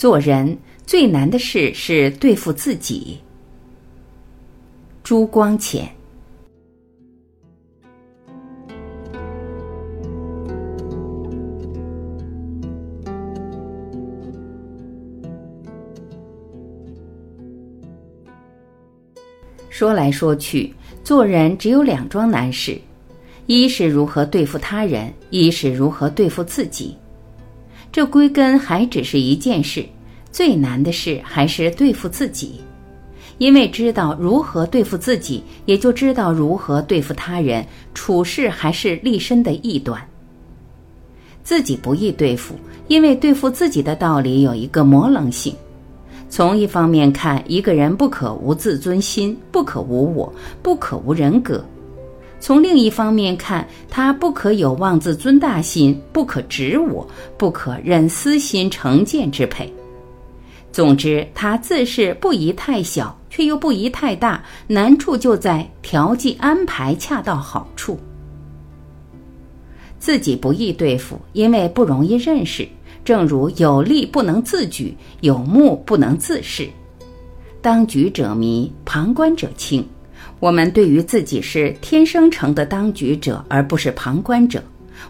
做人最难的事是对付自己。朱光潜。说来说去，做人只有两桩难事，一是如何对付他人，一是如何对付自己。这归根还只是一件事，最难的事还是对付自己。因为知道如何对付自己，也就知道如何对付他人。处事还是立身的异端。自己不易对付，因为对付自己的道理有一个模棱性。从一方面看，一个人不可无自尊心，不可无我，不可无人格；从另一方面看，他不可有妄自尊大心，不可执我，不可任私心成见支配。总之，他自是不宜太小，却又不宜太大，难处就在调剂安排恰到好处。自己不易对付，因为不容易认识。正如有力不能自举，有目不能自视。当局者迷，旁观者清。我们对于自己是天生成的当局者，而不是旁观者。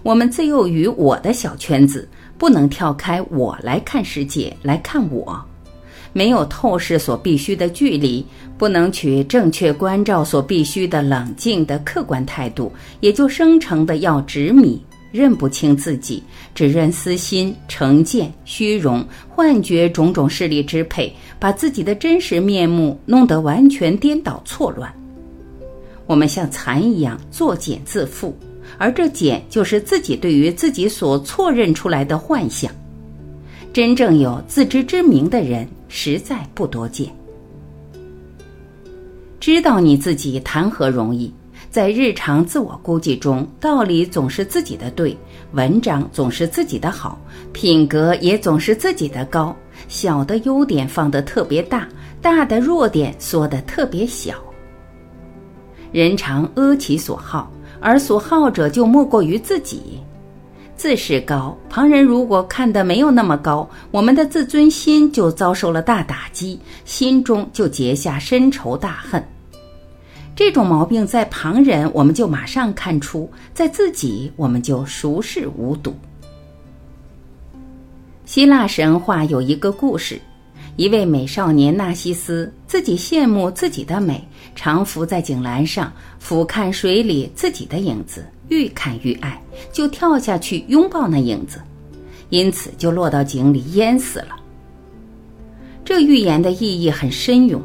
我们自幼于我的小圈子，不能跳开我来看世界，来看我。没有透视所必须的距离，不能取正确关照所必须的冷静的客观态度，也就生成的要执迷。认不清自己，只认私心、成见、虚荣、幻觉种种势力支配，把自己的真实面目弄得完全颠倒错乱。我们像蚕一样作茧自缚，而这茧就是自己对于自己所错认出来的幻想。真正有自知之明的人，实在不多见。知道你自己谈何容易？在日常自我估计中，道理总是自己的对，文章总是自己的好，品格也总是自己的高。小的优点放得特别大，大的弱点缩得特别小。人常阿其所好，而所好者就莫过于自己。自视高，旁人如果看得没有那么高，我们的自尊心就遭受了大打击，心中就结下深仇大恨。这种毛病在旁人我们就马上看出，在自己我们就熟视无睹。希腊神话有一个故事，一位美少年纳西斯自己羡慕自己的美，常伏在井栏上俯瞰水里自己的影子，愈看愈爱，就跳下去拥抱那影子，因此就落到井里淹死了。这寓言的意义很深远。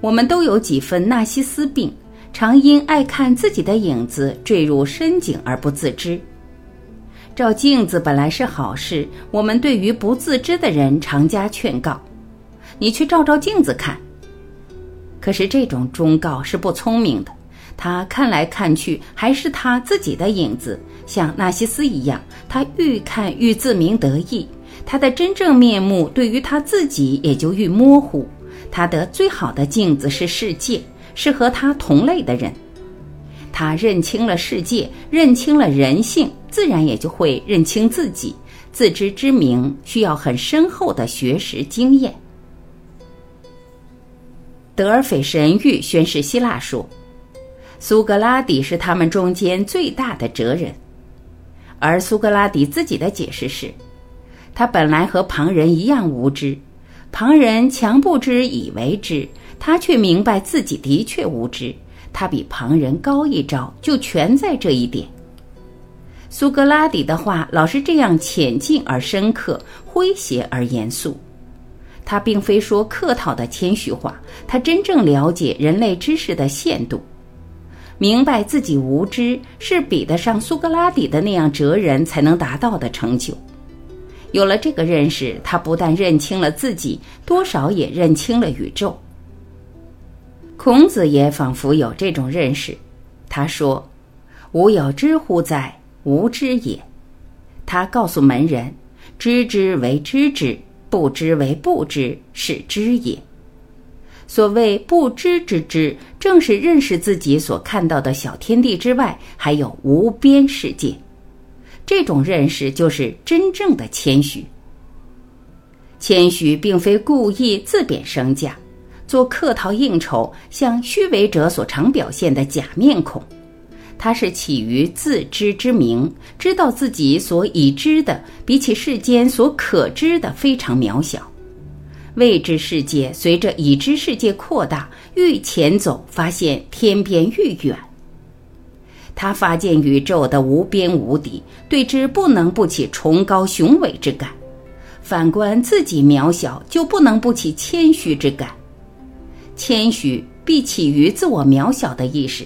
我们都有几分纳西斯病，常因爱看自己的影子坠入深井而不自知。照镜子本来是好事，我们对于不自知的人常加劝告：“你去照照镜子看。”可是这种忠告是不聪明的，他看来看去还是他自己的影子，像纳西斯一样，他愈看愈自鸣得意，他的真正面目对于他自己也就愈模糊。他的最好的镜子是世界，是和他同类的人。他认清了世界，认清了人性，自然也就会认清自己。自知之明需要很深厚的学识经验。德尔斐神谕宣示希腊说，苏格拉底是他们中间最大的哲人，而苏格拉底自己的解释是，他本来和旁人一样无知。旁人强不知以为知，他却明白自己的确无知。他比旁人高一招，就全在这一点。苏格拉底的话老是这样浅近而深刻，诙谐而严肃。他并非说客套的谦虚话，他真正了解人类知识的限度，明白自己无知是比得上苏格拉底的那样哲人才能达到的成就。有了这个认识，他不但认清了自己，多少也认清了宇宙。孔子也仿佛有这种认识，他说：“吾有知乎哉？无知也。”他告诉门人：“知之为知之，不知为不知，是知也。”所谓不知之知，正是认识自己所看到的小天地之外，还有无边世界。这种认识就是真正的谦虚。谦虚并非故意自贬身价，做客套应酬，像虚伪者所常表现的假面孔。他是起于自知之明，知道自己所已知的比起世间所可知的非常渺小。未知世界随着已知世界扩大，愈前走，发现天边愈远。他发现宇宙的无边无底，对之不能不起崇高雄伟之感。反观自己渺小，就不能不起谦虚之感。谦虚必起于自我渺小的意识。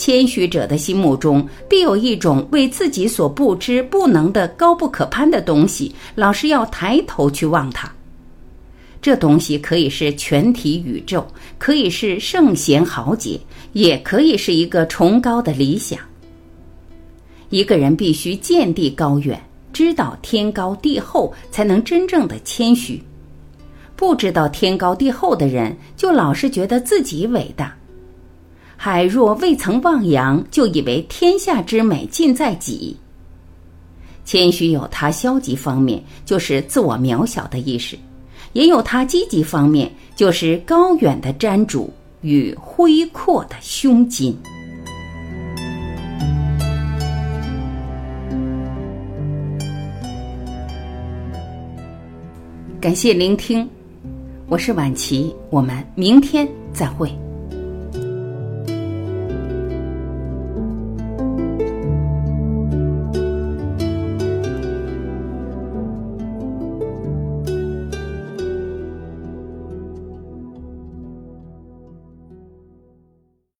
谦虚者的心目中，必有一种为自己所不知不能的高不可攀的东西，老是要抬头去望它。这东西可以是全体宇宙，可以是圣贤豪杰，也可以是一个崇高的理想。一个人必须见地高远。知道天高地厚，才能真正的谦虚。不知道天高地厚的人，就老是觉得自己伟大。海若未曾望洋，就以为天下之美尽在己。谦虚有它消极方面，就是自我渺小的意识；也有它积极方面，就是高远的瞻主与恢阔的胸襟。感谢聆听，我是晚琪，我们明天再会。